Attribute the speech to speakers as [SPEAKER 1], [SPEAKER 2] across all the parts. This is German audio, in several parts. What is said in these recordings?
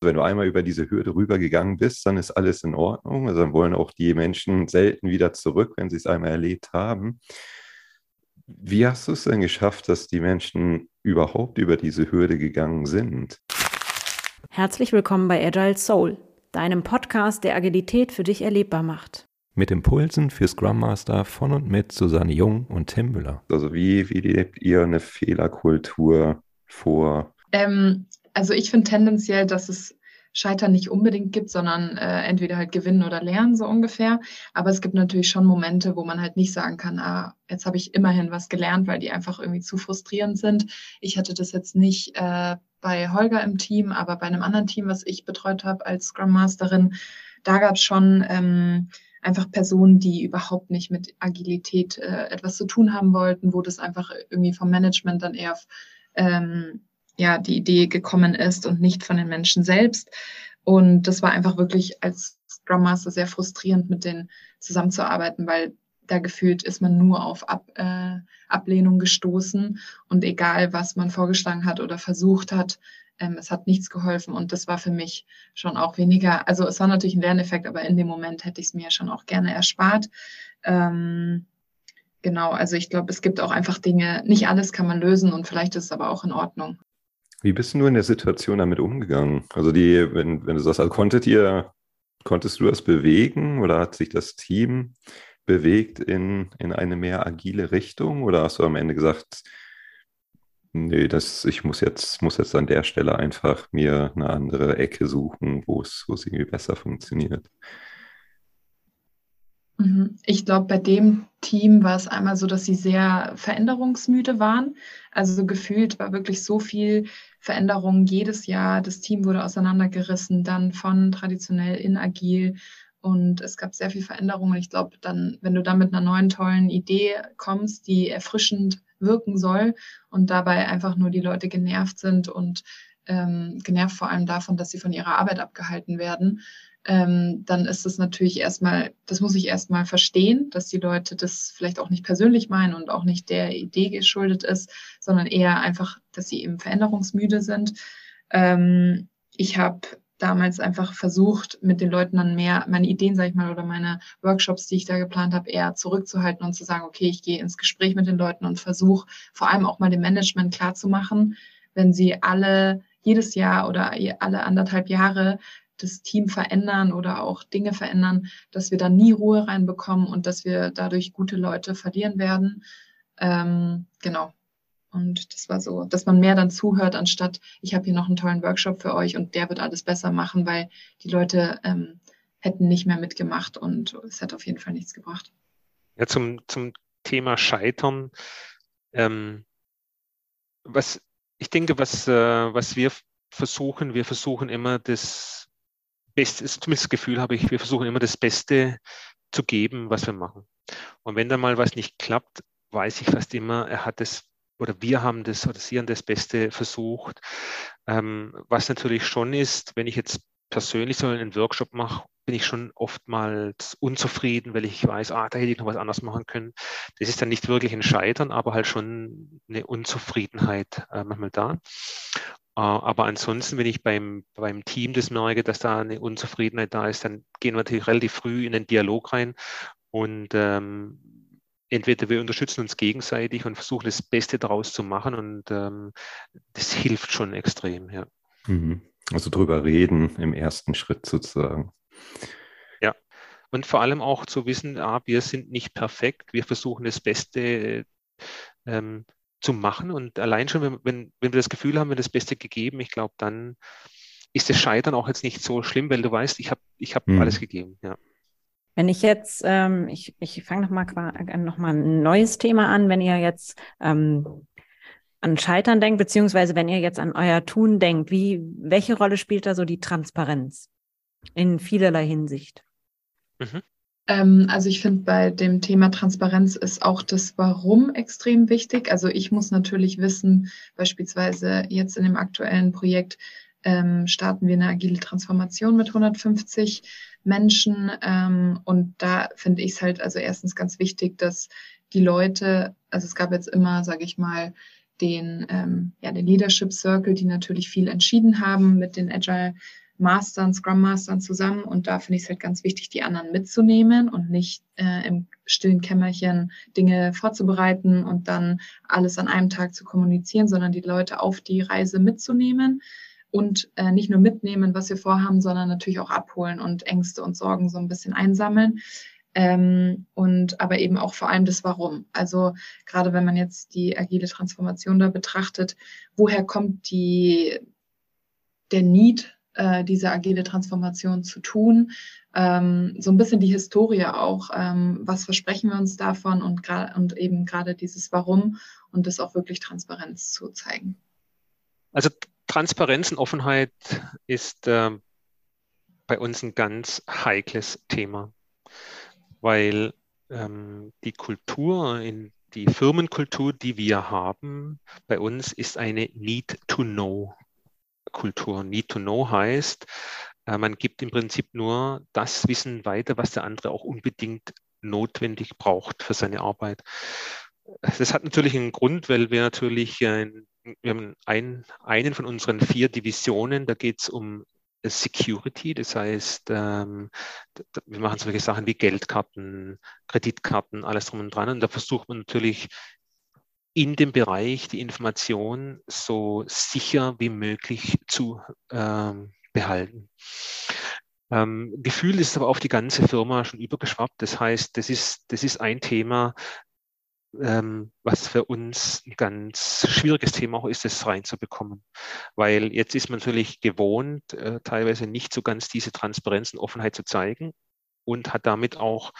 [SPEAKER 1] Wenn du einmal über diese Hürde rübergegangen bist, dann ist alles in Ordnung. Also dann wollen auch die Menschen selten wieder zurück, wenn sie es einmal erlebt haben. Wie hast du es denn geschafft, dass die Menschen überhaupt über diese Hürde gegangen sind?
[SPEAKER 2] Herzlich willkommen bei Agile Soul, deinem Podcast, der Agilität für dich erlebbar macht.
[SPEAKER 1] Mit Impulsen für Scrum Master von und mit Susanne Jung und Tim Müller. Also wie, wie lebt ihr eine Fehlerkultur vor?
[SPEAKER 3] Ähm, also ich finde tendenziell, dass es Scheitern nicht unbedingt gibt, sondern äh, entweder halt gewinnen oder lernen, so ungefähr. Aber es gibt natürlich schon Momente, wo man halt nicht sagen kann, ah, jetzt habe ich immerhin was gelernt, weil die einfach irgendwie zu frustrierend sind. Ich hatte das jetzt nicht äh, bei Holger im Team, aber bei einem anderen Team, was ich betreut habe als Scrum Masterin, da gab es schon ähm, einfach Personen, die überhaupt nicht mit Agilität äh, etwas zu tun haben wollten, wo das einfach irgendwie vom Management dann eher ähm, ja, die Idee gekommen ist und nicht von den Menschen selbst. Und das war einfach wirklich als Scrum Master sehr frustrierend, mit denen zusammenzuarbeiten, weil da gefühlt ist man nur auf Ab, äh, Ablehnung gestoßen und egal, was man vorgeschlagen hat oder versucht hat, ähm, es hat nichts geholfen und das war für mich schon auch weniger, also es war natürlich ein Lerneffekt, aber in dem Moment hätte ich es mir schon auch gerne erspart. Ähm, genau, also ich glaube, es gibt auch einfach Dinge, nicht alles kann man lösen und vielleicht ist es aber auch in Ordnung.
[SPEAKER 1] Wie bist du in der Situation damit umgegangen? Also die, wenn, wenn du sagst, also konntet ihr, konntest du das bewegen oder hat sich das Team bewegt in, in eine mehr agile Richtung? Oder hast du am Ende gesagt, nee, das, ich muss jetzt, muss jetzt an der Stelle einfach mir eine andere Ecke suchen, wo es, irgendwie besser funktioniert?
[SPEAKER 3] Mhm. Ich glaube, bei dem Team war es einmal so, dass sie sehr veränderungsmüde waren. Also gefühlt war wirklich so viel Veränderung jedes Jahr. Das Team wurde auseinandergerissen, dann von traditionell in agil. Und es gab sehr viel Veränderung. Und ich glaube, dann, wenn du dann mit einer neuen, tollen Idee kommst, die erfrischend wirken soll und dabei einfach nur die Leute genervt sind und ähm, genervt vor allem davon, dass sie von ihrer Arbeit abgehalten werden, ähm, dann ist es natürlich erstmal, das muss ich erstmal verstehen, dass die Leute das vielleicht auch nicht persönlich meinen und auch nicht der Idee geschuldet ist, sondern eher einfach, dass sie eben veränderungsmüde sind. Ähm, ich habe damals einfach versucht, mit den Leuten dann mehr meine Ideen, sage ich mal, oder meine Workshops, die ich da geplant habe, eher zurückzuhalten und zu sagen, okay, ich gehe ins Gespräch mit den Leuten und versuche vor allem auch mal dem Management klarzumachen, wenn sie alle jedes Jahr oder alle anderthalb Jahre das Team verändern oder auch Dinge verändern, dass wir da nie Ruhe reinbekommen und dass wir dadurch gute Leute verlieren werden. Ähm, genau. Und das war so, dass man mehr dann zuhört, anstatt ich habe hier noch einen tollen Workshop für euch und der wird alles besser machen, weil die Leute ähm, hätten nicht mehr mitgemacht und es hat auf jeden Fall nichts gebracht.
[SPEAKER 4] Ja, zum, zum Thema Scheitern. Ähm, was ich denke, was, äh, was wir versuchen, wir versuchen immer das Bestes, zumindest das Gefühl habe ich, wir versuchen immer das Beste zu geben, was wir machen. Und wenn dann mal was nicht klappt, weiß ich fast immer, er hat es oder wir haben das oder Sie haben das Beste versucht. Ähm, was natürlich schon ist, wenn ich jetzt persönlich so einen Workshop mache, bin ich schon oftmals unzufrieden, weil ich weiß, ah, da hätte ich noch was anderes machen können. Das ist dann nicht wirklich ein Scheitern, aber halt schon eine Unzufriedenheit äh, manchmal da. Äh, aber ansonsten, wenn ich beim, beim Team das merke, dass da eine Unzufriedenheit da ist, dann gehen wir natürlich relativ früh in den Dialog rein und ähm, entweder wir unterstützen uns gegenseitig und versuchen das Beste daraus zu machen und ähm, das hilft schon extrem, ja.
[SPEAKER 1] Mhm. Also drüber reden im ersten Schritt sozusagen.
[SPEAKER 4] Ja, und vor allem auch zu wissen, ah, wir sind nicht perfekt, wir versuchen das Beste ähm, zu machen. Und allein schon, wenn, wenn, wenn wir das Gefühl haben, wir das Beste gegeben, ich glaube, dann ist das Scheitern auch jetzt nicht so schlimm, weil du weißt, ich habe ich hab mhm. alles gegeben. Ja.
[SPEAKER 2] Wenn ich jetzt, ähm, ich, ich fange nochmal noch mal ein neues Thema an, wenn ihr jetzt ähm, an Scheitern denkt, beziehungsweise wenn ihr jetzt an euer Tun denkt, wie, welche Rolle spielt da so die Transparenz in vielerlei Hinsicht?
[SPEAKER 3] Mhm. Ähm, also ich finde, bei dem Thema Transparenz ist auch das Warum extrem wichtig. Also ich muss natürlich wissen, beispielsweise jetzt in dem aktuellen Projekt ähm, starten wir eine agile Transformation mit 150 Menschen. Ähm, und da finde ich es halt also erstens ganz wichtig, dass die Leute, also es gab jetzt immer, sage ich mal, den, ähm, ja, den Leadership Circle, die natürlich viel entschieden haben mit den Agile Mastern, Scrum Mastern zusammen und da finde ich es halt ganz wichtig, die anderen mitzunehmen und nicht äh, im stillen Kämmerchen Dinge vorzubereiten und dann alles an einem Tag zu kommunizieren, sondern die Leute auf die Reise mitzunehmen und äh, nicht nur mitnehmen, was wir vorhaben, sondern natürlich auch abholen und Ängste und Sorgen so ein bisschen einsammeln. Ähm, und aber eben auch vor allem das Warum. Also gerade wenn man jetzt die agile Transformation da betrachtet, woher kommt die, der Need, äh, diese agile Transformation zu tun? Ähm, so ein bisschen die Historie auch. Ähm, was versprechen wir uns davon und, und eben gerade dieses Warum und das auch wirklich Transparenz zu zeigen.
[SPEAKER 4] Also Transparenz und Offenheit ist äh, bei uns ein ganz heikles Thema, weil ähm, die Kultur, in, die Firmenkultur, die wir haben, bei uns ist eine Need-to-Know-Kultur. Need-to-Know heißt, äh, man gibt im Prinzip nur das Wissen weiter, was der andere auch unbedingt notwendig braucht für seine Arbeit. Das hat natürlich einen Grund, weil wir natürlich ein wir haben ein, einen von unseren vier Divisionen, da geht es um Security, das heißt, ähm, wir machen solche Sachen wie Geldkarten, Kreditkarten, alles drum und dran. Und da versucht man natürlich in dem Bereich die Information so sicher wie möglich zu ähm, behalten. Ähm, Gefühl ist aber auf die ganze Firma schon übergeschwappt. Das heißt, das ist, das ist ein Thema, ähm, was für uns ein ganz schwieriges Thema auch ist, das reinzubekommen. Weil jetzt ist man natürlich gewohnt, äh, teilweise nicht so ganz diese Transparenz und Offenheit zu zeigen und hat damit auch,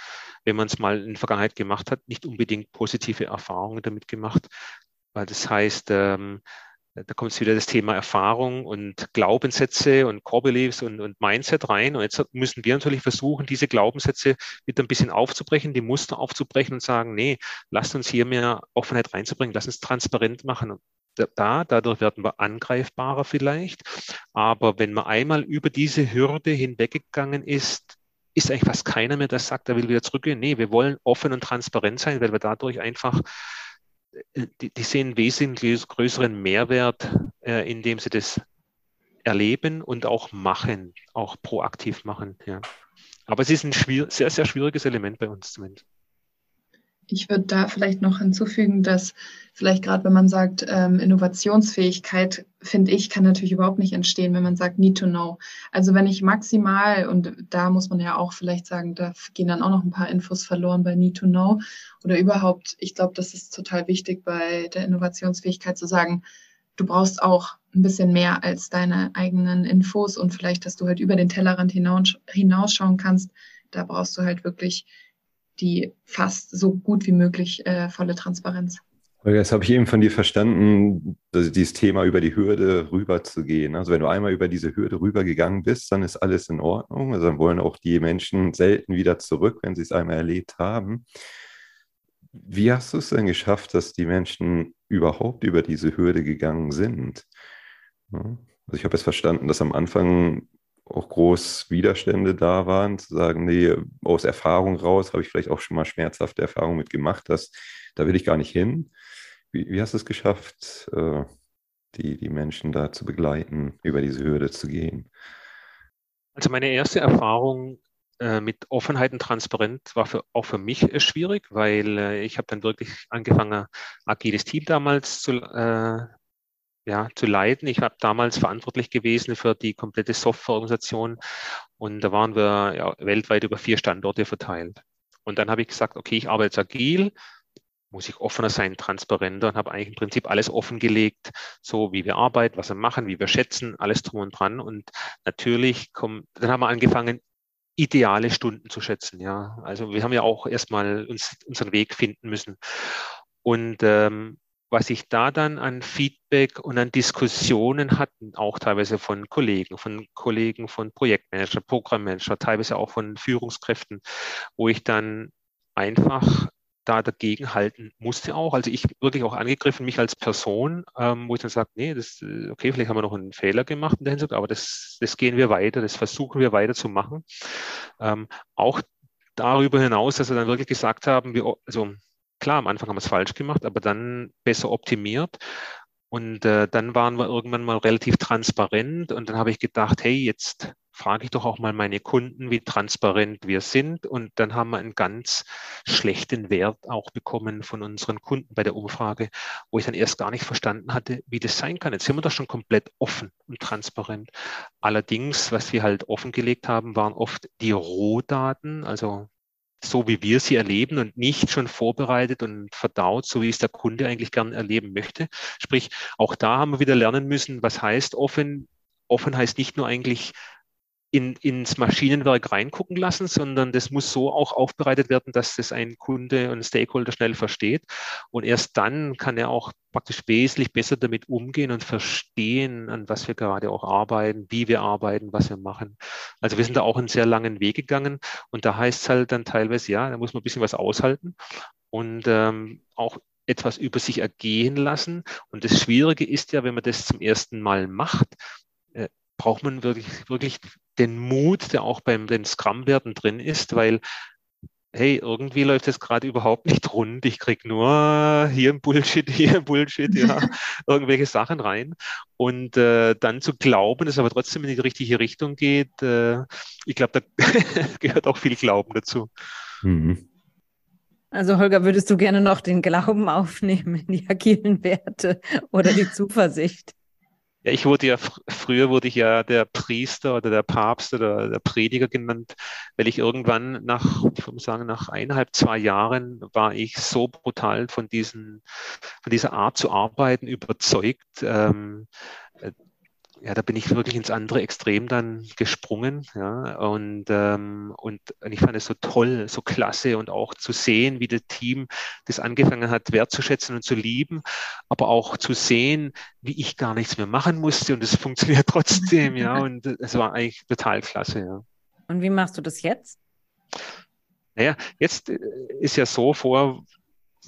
[SPEAKER 4] wenn man es mal in der Vergangenheit gemacht hat, nicht unbedingt positive Erfahrungen damit gemacht. Weil das heißt, ähm, da kommt wieder das Thema Erfahrung und Glaubenssätze und Core Beliefs und, und Mindset rein. Und jetzt müssen wir natürlich versuchen, diese Glaubenssätze wieder ein bisschen aufzubrechen, die Muster aufzubrechen und sagen, nee, lasst uns hier mehr Offenheit reinzubringen, lass uns transparent machen. Da, dadurch werden wir angreifbarer vielleicht. Aber wenn man einmal über diese Hürde hinweggegangen ist, ist eigentlich fast keiner mehr, der sagt, er will wieder zurückgehen. Nee, wir wollen offen und transparent sein, weil wir dadurch einfach äh, die, die sehen wesentlich größeren Mehrwert, äh, indem sie das erleben und auch machen, auch proaktiv machen. Ja. Aber es ist ein sehr, sehr schwieriges Element bei uns zumindest.
[SPEAKER 3] Ich würde da vielleicht noch hinzufügen, dass vielleicht gerade, wenn man sagt, ähm, Innovationsfähigkeit, finde ich, kann natürlich überhaupt nicht entstehen, wenn man sagt, need to know. Also wenn ich maximal, und da muss man ja auch vielleicht sagen, da gehen dann auch noch ein paar Infos verloren bei need to know oder überhaupt, ich glaube, das ist total wichtig bei der Innovationsfähigkeit zu sagen, du brauchst auch ein bisschen mehr als deine eigenen Infos und vielleicht, dass du halt über den Tellerrand hinausschauen kannst. Da brauchst du halt wirklich die fast so gut wie möglich äh, volle Transparenz.
[SPEAKER 1] Jetzt habe ich eben von dir verstanden, dass dieses Thema über die Hürde rüber zu gehen. Also wenn du einmal über diese Hürde rübergegangen bist, dann ist alles in Ordnung. Also dann wollen auch die Menschen selten wieder zurück, wenn sie es einmal erlebt haben. Wie hast du es denn geschafft, dass die Menschen überhaupt über diese Hürde gegangen sind? Also ich habe es verstanden, dass am Anfang auch groß Widerstände da waren, zu sagen, nee, aus Erfahrung raus habe ich vielleicht auch schon mal schmerzhafte Erfahrungen mit gemacht, dass da will ich gar nicht hin. Wie, wie hast du es geschafft, äh, die, die Menschen da zu begleiten, über diese Hürde zu gehen?
[SPEAKER 4] Also meine erste Erfahrung äh, mit Offenheit und Transparenz war für, auch für mich äh, schwierig, weil ich habe dann wirklich angefangen, agiles Team damals zu, ja, zu leiten. Ich habe damals verantwortlich gewesen für die komplette Softwareorganisation und da waren wir ja, weltweit über vier Standorte verteilt. Und dann habe ich gesagt, okay, ich arbeite jetzt agil, muss ich offener sein, transparenter und habe eigentlich im Prinzip alles offengelegt, so wie wir arbeiten, was wir machen, wie wir schätzen, alles drum und dran. Und natürlich kommen, dann haben wir angefangen, ideale Stunden zu schätzen. Ja, also wir haben ja auch erstmal uns unseren Weg finden müssen. Und ähm, was ich da dann an Feedback und an Diskussionen hatten, auch teilweise von Kollegen, von Kollegen von Projektmanager, Programmmanager, teilweise auch von Führungskräften, wo ich dann einfach da dagegen halten musste auch. Also ich wirklich auch angegriffen, mich als Person, ähm, wo ich dann sage, nee, das, äh, okay, vielleicht haben wir noch einen Fehler gemacht in der Hinsicht, aber das, das gehen wir weiter, das versuchen wir weiter zu machen. Ähm, auch darüber hinaus, dass wir dann wirklich gesagt haben, wir, also Klar, am Anfang haben wir es falsch gemacht, aber dann besser optimiert. Und äh, dann waren wir irgendwann mal relativ transparent und dann habe ich gedacht, hey, jetzt frage ich doch auch mal meine Kunden, wie transparent wir sind. Und dann haben wir einen ganz schlechten Wert auch bekommen von unseren Kunden bei der Umfrage, wo ich dann erst gar nicht verstanden hatte, wie das sein kann. Jetzt sind wir doch schon komplett offen und transparent. Allerdings, was wir halt offengelegt haben, waren oft die Rohdaten, also so wie wir sie erleben und nicht schon vorbereitet und verdaut, so wie es der Kunde eigentlich gern erleben möchte. Sprich, auch da haben wir wieder lernen müssen, was heißt offen. Offen heißt nicht nur eigentlich in, ins Maschinenwerk reingucken lassen, sondern das muss so auch aufbereitet werden, dass das ein Kunde und Stakeholder schnell versteht. Und erst dann kann er auch praktisch wesentlich besser damit umgehen und verstehen, an was wir gerade auch arbeiten, wie wir arbeiten, was wir machen. Also wir sind da auch einen sehr langen Weg gegangen und da heißt es halt dann teilweise, ja, da muss man ein bisschen was aushalten und ähm, auch etwas über sich ergehen lassen. Und das Schwierige ist ja, wenn man das zum ersten Mal macht, äh, braucht man wirklich, wirklich den Mut, der auch beim den Scrum-Werten drin ist, weil hey, irgendwie läuft es gerade überhaupt nicht rund. Ich kriege nur hier ein Bullshit, hier ein Bullshit, ja, irgendwelche Sachen rein. Und äh, dann zu glauben, dass es aber trotzdem in die richtige Richtung geht, äh, ich glaube, da gehört auch viel Glauben dazu. Mhm.
[SPEAKER 2] Also Holger, würdest du gerne noch den Glauben aufnehmen in die agilen Werte oder die Zuversicht?
[SPEAKER 4] Ich wurde ja früher wurde ich ja der Priester oder der Papst oder der Prediger genannt, weil ich irgendwann nach, ich würde sagen, nach eineinhalb, zwei Jahren war ich so brutal von diesen, von dieser Art zu arbeiten überzeugt, ähm, ja, da bin ich wirklich ins andere Extrem dann gesprungen. Ja, und, ähm, und, ich fand es so toll, so klasse und auch zu sehen, wie das Team das angefangen hat, wertzuschätzen und zu lieben, aber auch zu sehen, wie ich gar nichts mehr machen musste und es funktioniert trotzdem. ja, und es war eigentlich total klasse. Ja.
[SPEAKER 2] Und wie machst du das jetzt?
[SPEAKER 4] Naja, jetzt äh, ist ja so, vor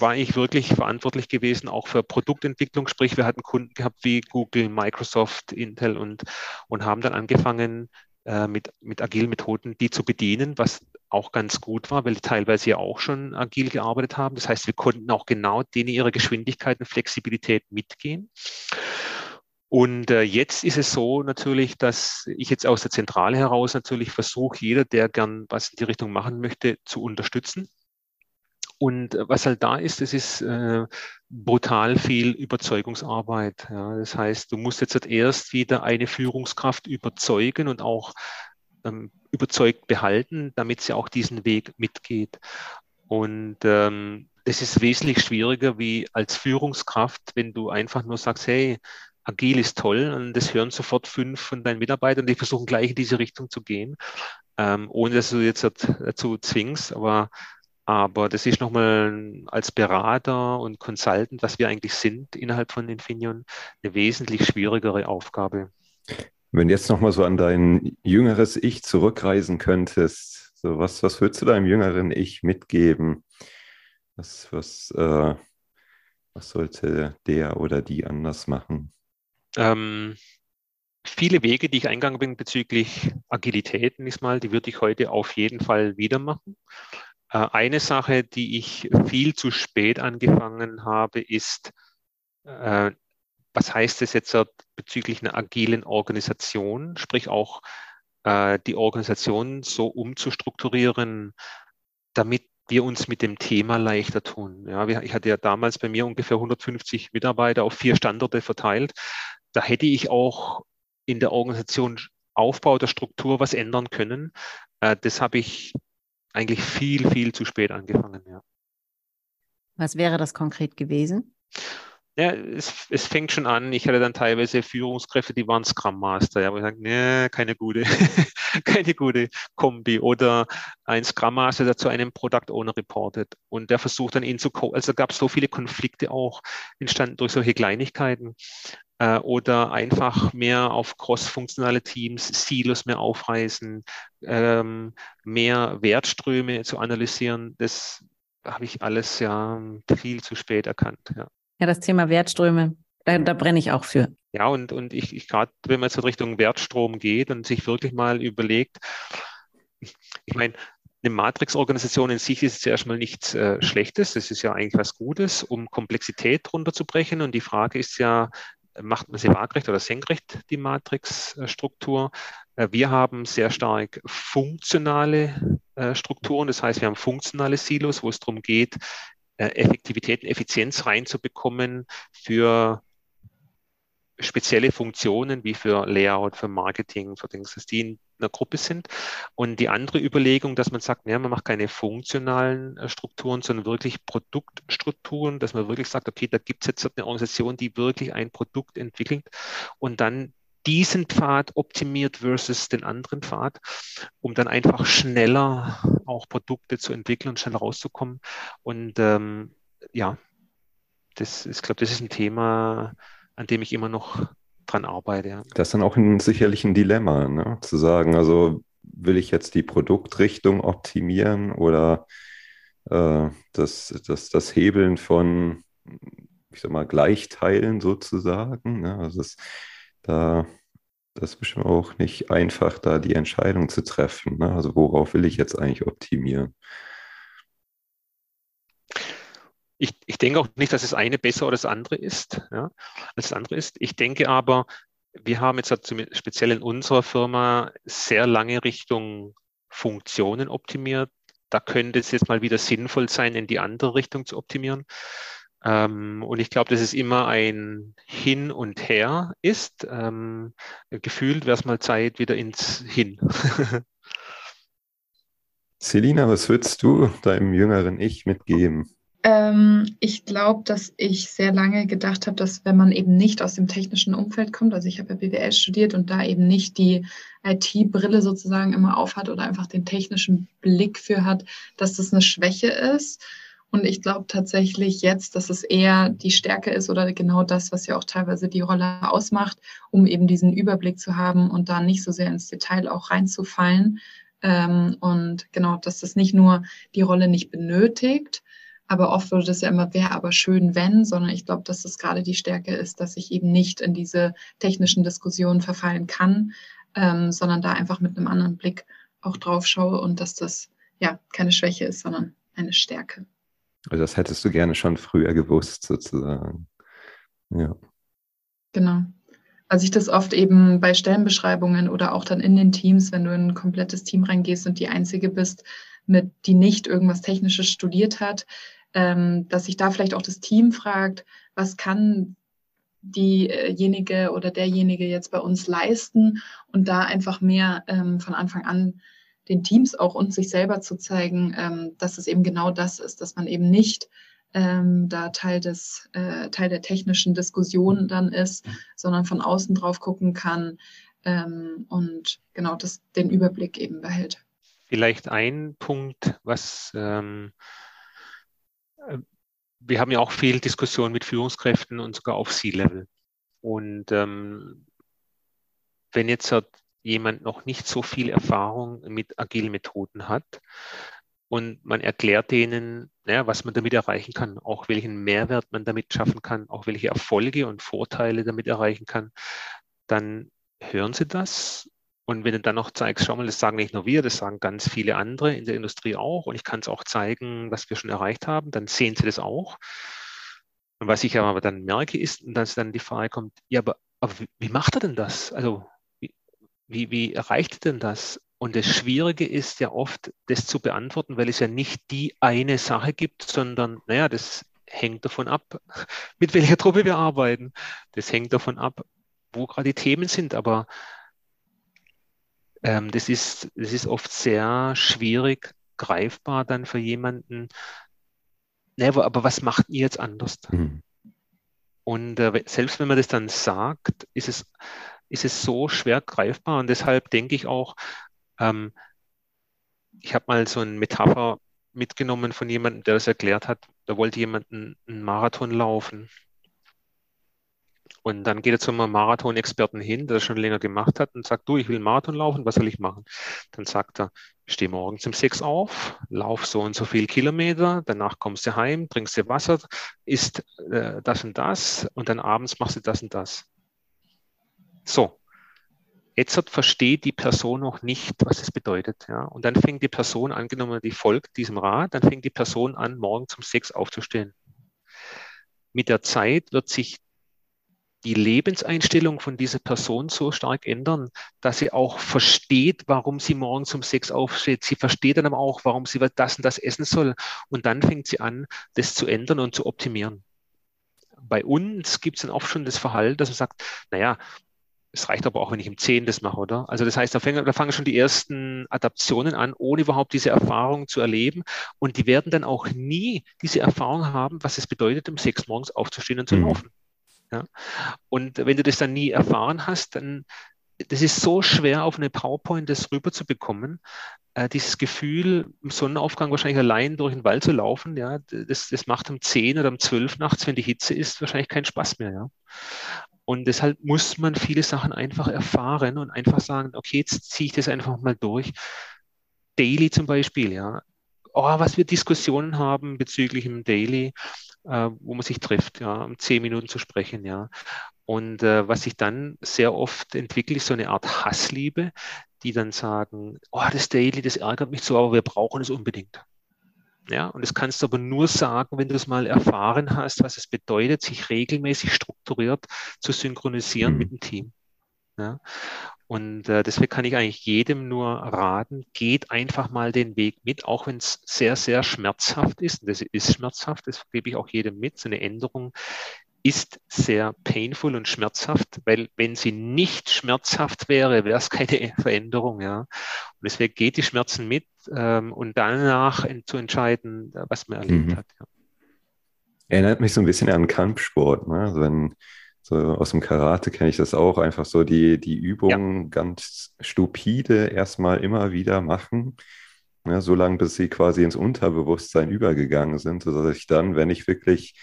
[SPEAKER 4] war ich wirklich verantwortlich gewesen, auch für Produktentwicklung. Sprich, wir hatten Kunden gehabt wie Google, Microsoft, Intel und, und haben dann angefangen, äh, mit, mit agilen Methoden die zu bedienen, was auch ganz gut war, weil die teilweise ja auch schon agil gearbeitet haben. Das heißt, wir konnten auch genau denen ihre Geschwindigkeit und Flexibilität mitgehen. Und äh, jetzt ist es so natürlich, dass ich jetzt aus der Zentrale heraus natürlich versuche, jeder, der gern was in die Richtung machen möchte, zu unterstützen. Und äh, was halt da ist, das ist äh, brutal viel Überzeugungsarbeit. Das heißt, du musst jetzt halt erst wieder eine Führungskraft überzeugen und auch ähm, überzeugt behalten, damit sie auch diesen Weg mitgeht. Und ähm, das ist wesentlich schwieriger wie als Führungskraft, wenn du einfach nur sagst, hey, agil ist toll und das hören sofort fünf von deinen Mitarbeitern, die versuchen gleich in diese Richtung zu gehen, ähm, ohne dass du jetzt dazu zwingst. Aber aber das ist nochmal als Berater und Consultant, was wir eigentlich sind innerhalb von Infineon, eine wesentlich schwierigere Aufgabe.
[SPEAKER 1] Wenn du jetzt nochmal so an dein jüngeres Ich zurückreisen könntest, so was, was würdest du deinem jüngeren Ich mitgeben? Was, was, äh, was sollte der oder die anders machen?
[SPEAKER 4] Ähm, viele Wege, die ich eingegangen bin bezüglich Agilität, mal, die würde ich heute auf jeden Fall wieder machen. Äh, eine Sache, die ich viel zu spät angefangen habe, ist, äh, was heißt es jetzt bezüglich einer agilen Organisation, sprich auch äh, die Organisation so umzustrukturieren, damit wir uns mit dem Thema leichter tun. Ja, ich hatte ja damals bei mir ungefähr 150 Mitarbeiter auf vier Standorte verteilt. Da hätte ich auch in der Organisation Aufbau der Struktur was ändern können. Das habe ich eigentlich viel, viel zu spät angefangen, ja.
[SPEAKER 2] Was wäre das konkret gewesen?
[SPEAKER 4] Ja, es, es fängt schon an. Ich hatte dann teilweise Führungskräfte, die waren Scrum Master. Ja, wo ich sage, nee, keine gute, keine gute Kombi. Oder ein Scrum Master, der zu einem Product Owner reportet und der versucht dann ihn zu, also gab es so viele Konflikte auch entstanden durch solche Kleinigkeiten äh, oder einfach mehr auf cross-funktionale Teams, Silos mehr aufreißen, ähm, mehr Wertströme zu analysieren. Das habe ich alles ja viel zu spät erkannt. Ja,
[SPEAKER 2] ja das Thema Wertströme, da, da brenne ich auch für.
[SPEAKER 4] Ja, und, und ich, ich gerade, wenn man jetzt in Richtung Wertstrom geht und sich wirklich mal überlegt, ich meine, eine Matrix-Organisation in sich ist ja erstmal nichts äh, Schlechtes, das ist ja eigentlich was Gutes, um Komplexität runterzubrechen. Und die Frage ist ja, macht man sie waagrecht oder senkrecht, die Matrix-Struktur? Äh, wir haben sehr stark funktionale äh, Strukturen, das heißt, wir haben funktionale Silos, wo es darum geht, Effektivität und Effizienz reinzubekommen für spezielle Funktionen wie für Layout, für Marketing, für Dinge, die in einer Gruppe sind. Und die andere Überlegung, dass man sagt, naja, man macht keine funktionalen äh, Strukturen, sondern wirklich Produktstrukturen, dass man wirklich sagt, okay, da gibt es jetzt eine Organisation, die wirklich ein Produkt entwickelt und dann diesen Pfad optimiert versus den anderen Pfad, um dann einfach schneller auch Produkte zu entwickeln und schneller rauszukommen. Und ähm, ja, das, ich glaube, das ist ein Thema, an dem ich immer noch dran arbeite.
[SPEAKER 1] Das ist dann auch ein, sicherlich ein Dilemma, ne? zu sagen, also will ich jetzt die Produktrichtung optimieren oder äh, das, das, das Hebeln von, ich sag mal, Gleichteilen sozusagen. Ne? Also das, da, das ist bestimmt auch nicht einfach, da die Entscheidung zu treffen. Ne? Also worauf will ich jetzt eigentlich optimieren?
[SPEAKER 4] Ich, ich denke auch nicht, dass das eine besser oder das andere ist, ja, als das andere ist. Ich denke aber, wir haben jetzt speziell in unserer Firma sehr lange Richtung Funktionen optimiert. Da könnte es jetzt mal wieder sinnvoll sein, in die andere Richtung zu optimieren. Ähm, und ich glaube, dass es immer ein Hin und Her ist. Ähm, gefühlt wäre es mal Zeit wieder ins Hin.
[SPEAKER 1] Selina, was würdest du deinem jüngeren Ich mitgeben?
[SPEAKER 3] Ähm, ich glaube, dass ich sehr lange gedacht habe, dass wenn man eben nicht aus dem technischen Umfeld kommt, also ich habe ja BWL studiert und da eben nicht die IT-Brille sozusagen immer aufhat oder einfach den technischen Blick für hat, dass das eine Schwäche ist. Und ich glaube tatsächlich jetzt, dass es eher die Stärke ist oder genau das, was ja auch teilweise die Rolle ausmacht, um eben diesen Überblick zu haben und da nicht so sehr ins Detail auch reinzufallen. Ähm, und genau, dass das nicht nur die Rolle nicht benötigt, aber oft würde das ja immer, wäre aber schön, wenn, sondern ich glaube, dass das gerade die Stärke ist, dass ich eben nicht in diese technischen Diskussionen verfallen kann, ähm, sondern da einfach mit einem anderen Blick auch drauf schaue und dass das ja keine Schwäche ist, sondern eine Stärke.
[SPEAKER 1] Also das hättest du gerne schon früher gewusst, sozusagen. Ja.
[SPEAKER 3] Genau. Also ich das oft eben bei Stellenbeschreibungen oder auch dann in den Teams, wenn du in ein komplettes Team reingehst und die Einzige bist, mit, die nicht irgendwas Technisches studiert hat, ähm, dass sich da vielleicht auch das Team fragt, was kann diejenige oder derjenige jetzt bei uns leisten und da einfach mehr ähm, von Anfang an den Teams auch und sich selber zu zeigen, ähm, dass es eben genau das ist, dass man eben nicht ähm, da Teil des äh, Teil der technischen Diskussion dann ist, sondern von außen drauf gucken kann ähm, und genau das den Überblick eben behält.
[SPEAKER 4] Vielleicht ein Punkt, was ähm, wir haben ja auch viel Diskussion mit Führungskräften und sogar auf C-Level. Und ähm, wenn jetzt jemand noch nicht so viel Erfahrung mit agilen Methoden hat und man erklärt denen, naja, was man damit erreichen kann, auch welchen Mehrwert man damit schaffen kann, auch welche Erfolge und Vorteile damit erreichen kann, dann hören sie das und wenn du dann noch zeigst, schau mal, das sagen nicht nur wir, das sagen ganz viele andere in der Industrie auch. Und ich kann es auch zeigen, was wir schon erreicht haben, dann sehen sie das auch. Und was ich aber dann merke, ist, dass dann die Frage kommt, ja, aber, aber wie macht er denn das? Also wie, wie, erreicht er denn das? Und das Schwierige ist ja oft, das zu beantworten, weil es ja nicht die eine Sache gibt, sondern, naja, das hängt davon ab, mit welcher Truppe wir arbeiten. Das hängt davon ab, wo gerade die Themen sind. Aber ähm, das, ist, das ist oft sehr schwierig greifbar dann für jemanden. Ne, aber was macht ihr jetzt anders? Mhm. Und äh, selbst wenn man das dann sagt, ist es, ist es so schwer greifbar. Und deshalb denke ich auch, ähm, ich habe mal so eine Metapher mitgenommen von jemandem, der das erklärt hat. Da wollte jemand einen Marathon laufen. Und dann geht er zum Marathon-Experten hin, der das schon länger gemacht hat und sagt, du, ich will einen Marathon laufen, was soll ich machen? Dann sagt er, steh morgens um sechs auf, lauf so und so viel Kilometer, danach kommst du heim, trinkst dir Wasser, isst äh, das und das und dann abends machst du das und das. Jetzt versteht die Person noch nicht, was es bedeutet. Ja? Und dann fängt die Person, angenommen, die folgt diesem Rat, dann fängt die Person an, morgen zum Sechs aufzustehen. Mit der Zeit wird sich die Lebenseinstellung von dieser Person so stark ändern, dass sie auch versteht, warum sie morgens um sechs aufsteht. Sie versteht dann aber auch, warum sie das und das essen soll. Und dann fängt sie an, das zu ändern und zu optimieren. Bei uns gibt es dann auch schon das Verhalten, dass man sagt, naja, es reicht aber auch, wenn ich im 10 das mache, oder? Also das heißt, da fangen, da fangen schon die ersten Adaptionen an, ohne überhaupt diese Erfahrung zu erleben. Und die werden dann auch nie diese Erfahrung haben, was es bedeutet, um sechs morgens aufzustehen und zu mhm. laufen. Ja? Und wenn du das dann nie erfahren hast, dann das ist so schwer auf eine PowerPoint das rüberzubekommen. Äh, dieses Gefühl, im Sonnenaufgang wahrscheinlich allein durch den Wald zu laufen, ja, das, das macht um 10 oder um 12 nachts, wenn die Hitze ist, wahrscheinlich keinen Spaß mehr. Ja. Und deshalb muss man viele Sachen einfach erfahren und einfach sagen, okay, jetzt ziehe ich das einfach mal durch. Daily zum Beispiel, ja. Oh, was wir Diskussionen haben bezüglich im Daily, äh, wo man sich trifft, ja, um zehn Minuten zu sprechen, ja. Und äh, was sich dann sehr oft entwickelt, ist so eine Art Hassliebe, die dann sagen, oh, das Daily, das ärgert mich so, aber wir brauchen es unbedingt. Ja, und das kannst du aber nur sagen, wenn du es mal erfahren hast, was es bedeutet, sich regelmäßig strukturiert zu synchronisieren mhm. mit dem Team. Ja, und äh, deswegen kann ich eigentlich jedem nur raten, geht einfach mal den Weg mit, auch wenn es sehr, sehr schmerzhaft ist. Und das ist schmerzhaft, das gebe ich auch jedem mit. So eine Änderung ist sehr painful und schmerzhaft, weil wenn sie nicht schmerzhaft wäre, wäre es keine Veränderung, ja. Und deswegen geht die Schmerzen mit ähm, und danach zu entscheiden, was man erlebt mhm. hat. Ja.
[SPEAKER 1] Erinnert mich so ein bisschen an Kampfsport, ne? Also wenn so aus dem Karate kenne ich das auch, einfach so die, die Übungen ja. ganz stupide erstmal immer wieder machen. Ja, so lange, bis sie quasi ins Unterbewusstsein übergegangen sind, sodass ich dann, wenn ich wirklich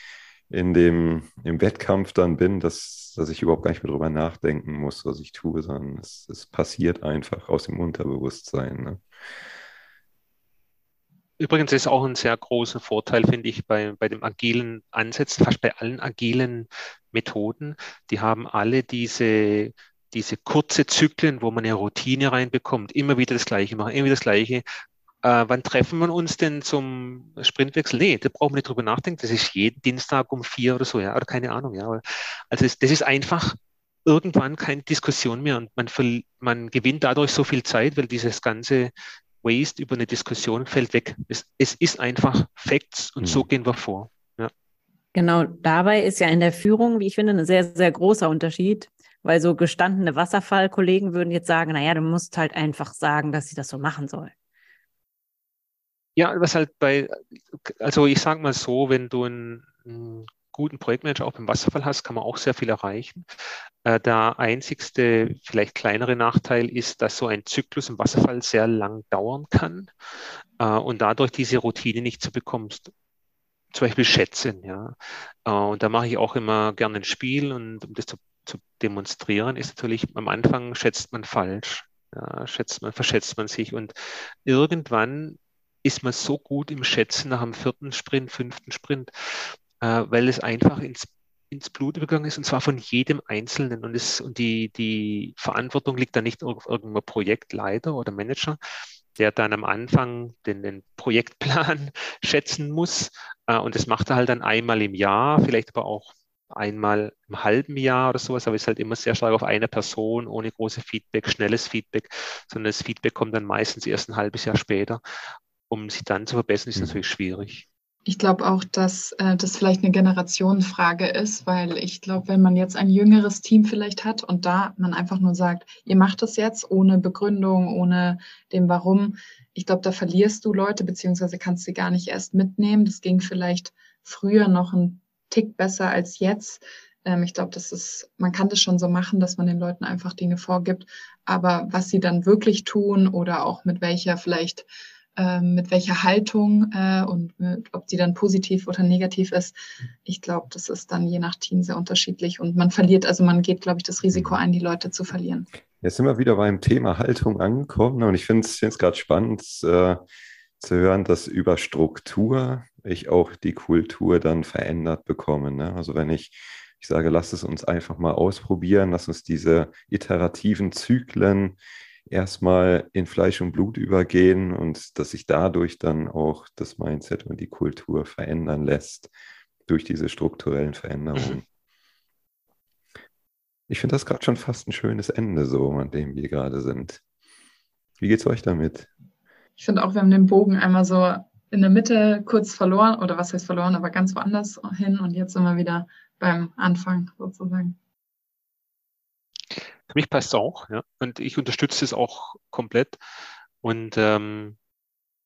[SPEAKER 1] in dem, im Wettkampf dann bin, dass, dass ich überhaupt gar nicht mehr darüber nachdenken muss, was ich tue, sondern es, es passiert einfach aus dem Unterbewusstsein. Ne?
[SPEAKER 4] Übrigens ist auch ein sehr großer Vorteil, finde ich, bei, bei dem agilen Ansätzen, fast bei allen agilen Methoden. Die haben alle diese, diese kurze Zyklen, wo man eine Routine reinbekommt, immer wieder das Gleiche machen, immer wieder das Gleiche. Äh, wann treffen wir uns denn zum Sprintwechsel? Nee, da brauchen wir nicht drüber nachdenken. Das ist jeden Dienstag um vier oder so, ja, oder keine Ahnung, ja. Also das, das ist einfach irgendwann keine Diskussion mehr und man, man gewinnt dadurch so viel Zeit, weil dieses ganze Waste über eine Diskussion fällt weg. Es, es ist einfach Facts und mhm. so gehen wir vor. Ja.
[SPEAKER 2] Genau, dabei ist ja in der Führung, wie ich finde, ein sehr, sehr großer Unterschied, weil so gestandene Wasserfallkollegen würden jetzt sagen, naja, du musst halt einfach sagen, dass sie das so machen soll.
[SPEAKER 4] Ja, was halt bei, also ich sage mal so, wenn du einen, einen guten Projektmanager auch beim Wasserfall hast, kann man auch sehr viel erreichen. Äh, der einzigste, vielleicht kleinere Nachteil ist, dass so ein Zyklus im Wasserfall sehr lang dauern kann äh, und dadurch diese Routine nicht zu bekommst. Zum Beispiel schätzen, ja. Äh, und da mache ich auch immer gerne ein Spiel und um das zu, zu demonstrieren, ist natürlich am Anfang schätzt man falsch. Ja, schätzt man, verschätzt man sich und irgendwann ist man so gut im Schätzen nach dem vierten Sprint, fünften Sprint, äh, weil es einfach ins, ins Blut übergegangen ist und zwar von jedem Einzelnen. Und, es, und die, die Verantwortung liegt da nicht auf irgendeinem Projektleiter oder Manager, der dann am Anfang den, den Projektplan schätzen muss. Äh, und das macht er halt dann einmal im Jahr, vielleicht aber auch einmal im halben Jahr oder sowas, aber ist halt immer sehr stark auf eine Person, ohne große Feedback, schnelles Feedback, sondern das Feedback kommt dann meistens erst ein halbes Jahr später um sie dann zu verbessern, ist mhm. natürlich schwierig.
[SPEAKER 3] Ich glaube auch, dass äh, das vielleicht eine Generationenfrage ist, weil ich glaube, wenn man jetzt ein jüngeres Team vielleicht hat und da man einfach nur sagt, ihr macht das jetzt ohne Begründung, ohne dem Warum, ich glaube, da verlierst du Leute, beziehungsweise kannst sie gar nicht erst mitnehmen. Das ging vielleicht früher noch ein Tick besser als jetzt. Ähm, ich glaube, das ist, man kann das schon so machen, dass man den Leuten einfach Dinge vorgibt. Aber was sie dann wirklich tun oder auch mit welcher vielleicht mit welcher Haltung äh, und mit, ob die dann positiv oder negativ ist. Ich glaube, das ist dann je nach Team sehr unterschiedlich und man verliert, also man geht, glaube ich, das Risiko mhm. ein, die Leute zu verlieren.
[SPEAKER 1] Jetzt sind wir wieder beim Thema Haltung angekommen und ich finde es gerade spannend äh, zu hören, dass über Struktur ich auch die Kultur dann verändert bekomme. Ne? Also wenn ich Ich sage, lass es uns einfach mal ausprobieren, lass uns diese iterativen Zyklen erstmal in Fleisch und Blut übergehen und dass sich dadurch dann auch das Mindset und die Kultur verändern lässt durch diese strukturellen Veränderungen. Mhm. Ich finde das gerade schon fast ein schönes Ende, so an dem wir gerade sind. Wie geht's euch damit?
[SPEAKER 3] Ich finde auch, wir haben den Bogen einmal so in der Mitte kurz verloren, oder was heißt verloren, aber ganz woanders hin und jetzt sind wir wieder beim Anfang sozusagen.
[SPEAKER 4] Mich passt es auch, ja. Und ich unterstütze es auch komplett. Und ähm,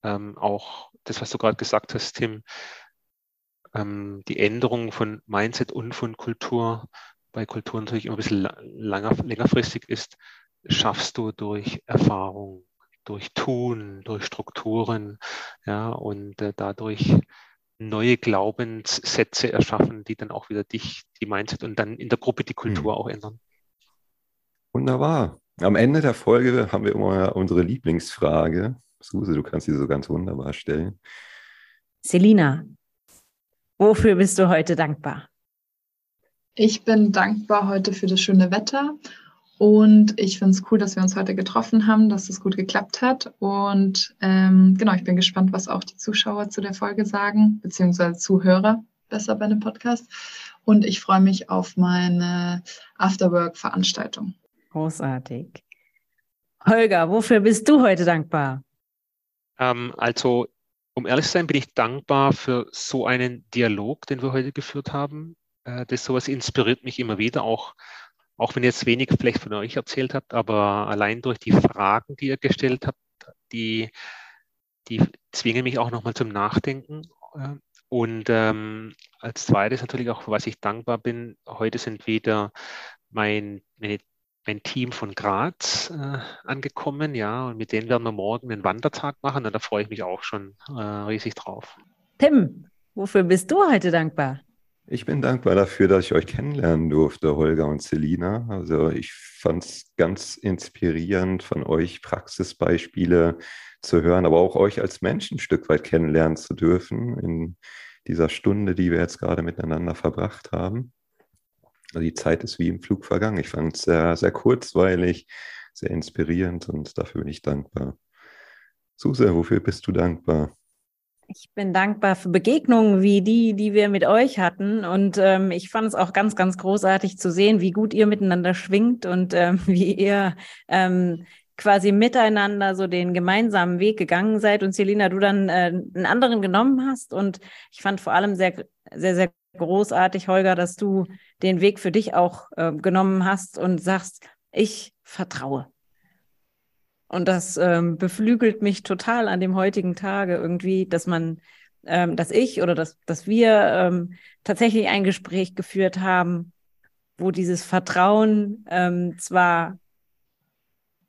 [SPEAKER 4] ähm, auch das, was du gerade gesagt hast, Tim, ähm, die Änderung von Mindset und von Kultur, bei Kultur natürlich immer ein bisschen langer, längerfristig ist, schaffst du durch Erfahrung, durch Tun, durch Strukturen, ja, und äh, dadurch neue Glaubenssätze erschaffen, die dann auch wieder dich, die Mindset und dann in der Gruppe die Kultur hm. auch ändern.
[SPEAKER 1] Wunderbar. Am Ende der Folge haben wir immer unsere Lieblingsfrage. Suse, du kannst sie so ganz wunderbar stellen.
[SPEAKER 2] Selina, wofür bist du heute dankbar?
[SPEAKER 3] Ich bin dankbar heute für das schöne Wetter und ich finde es cool, dass wir uns heute getroffen haben, dass es gut geklappt hat. Und ähm, genau, ich bin gespannt, was auch die Zuschauer zu der Folge sagen, beziehungsweise Zuhörer besser bei dem Podcast. Und ich freue mich auf meine Afterwork-Veranstaltung.
[SPEAKER 2] Großartig. Holger, wofür bist du heute dankbar?
[SPEAKER 4] Ähm, also, um ehrlich zu sein, bin ich dankbar für so einen Dialog, den wir heute geführt haben. Äh, das sowas inspiriert mich immer wieder, auch, auch wenn ihr jetzt wenig vielleicht von euch erzählt habt, aber allein durch die Fragen, die ihr gestellt habt, die, die zwingen mich auch nochmal zum Nachdenken. Äh, und ähm, als zweites natürlich auch, für was ich dankbar bin, heute sind wieder mein, meine ein Team von Graz äh, angekommen, ja, und mit denen werden wir morgen einen Wandertag machen und da freue ich mich auch schon äh, riesig drauf.
[SPEAKER 2] Tim, wofür bist du heute dankbar?
[SPEAKER 1] Ich bin dankbar dafür, dass ich euch kennenlernen durfte, Holger und Selina. Also ich fand es ganz inspirierend, von euch Praxisbeispiele zu hören, aber auch euch als Menschen ein Stück weit kennenlernen zu dürfen in dieser Stunde, die wir jetzt gerade miteinander verbracht haben. Also die Zeit ist wie im Flug vergangen. Ich fand es sehr, sehr kurzweilig, sehr inspirierend und dafür bin ich dankbar. Suse, wofür bist du dankbar?
[SPEAKER 2] Ich bin dankbar für Begegnungen wie die, die wir mit euch hatten. Und ähm, ich fand es auch ganz, ganz großartig zu sehen, wie gut ihr miteinander schwingt und ähm, wie ihr ähm, quasi miteinander so den gemeinsamen Weg gegangen seid und Selina, du dann äh, einen anderen genommen hast. Und ich fand vor allem sehr, sehr, sehr großartig, Holger, dass du den Weg für dich auch äh, genommen hast und sagst, ich vertraue. Und das ähm, beflügelt mich total an dem heutigen Tage irgendwie, dass man, ähm, dass ich oder dass, dass wir ähm, tatsächlich ein Gespräch geführt haben, wo dieses Vertrauen ähm, zwar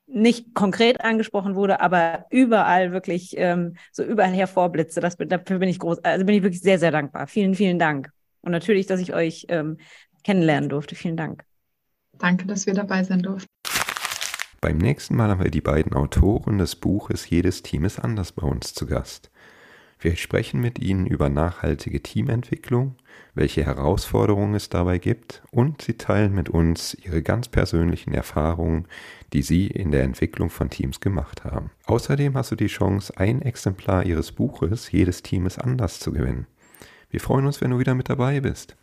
[SPEAKER 2] nicht konkret angesprochen wurde, aber überall wirklich ähm, so überall hervorblitze. Das, dafür bin ich groß, also bin ich wirklich sehr, sehr dankbar. Vielen, vielen Dank. Und natürlich, dass ich euch ähm, kennenlernen durfte. Vielen Dank.
[SPEAKER 3] Danke, dass wir dabei sein durften.
[SPEAKER 1] Beim nächsten Mal haben wir die beiden Autoren des Buches Jedes Team ist anders bei uns zu Gast. Wir sprechen mit ihnen über nachhaltige Teamentwicklung, welche Herausforderungen es dabei gibt und sie teilen mit uns ihre ganz persönlichen Erfahrungen, die sie in der Entwicklung von Teams gemacht haben. Außerdem hast du die Chance, ein Exemplar ihres Buches Jedes Team ist anders zu gewinnen. Wir freuen uns, wenn du wieder mit dabei bist.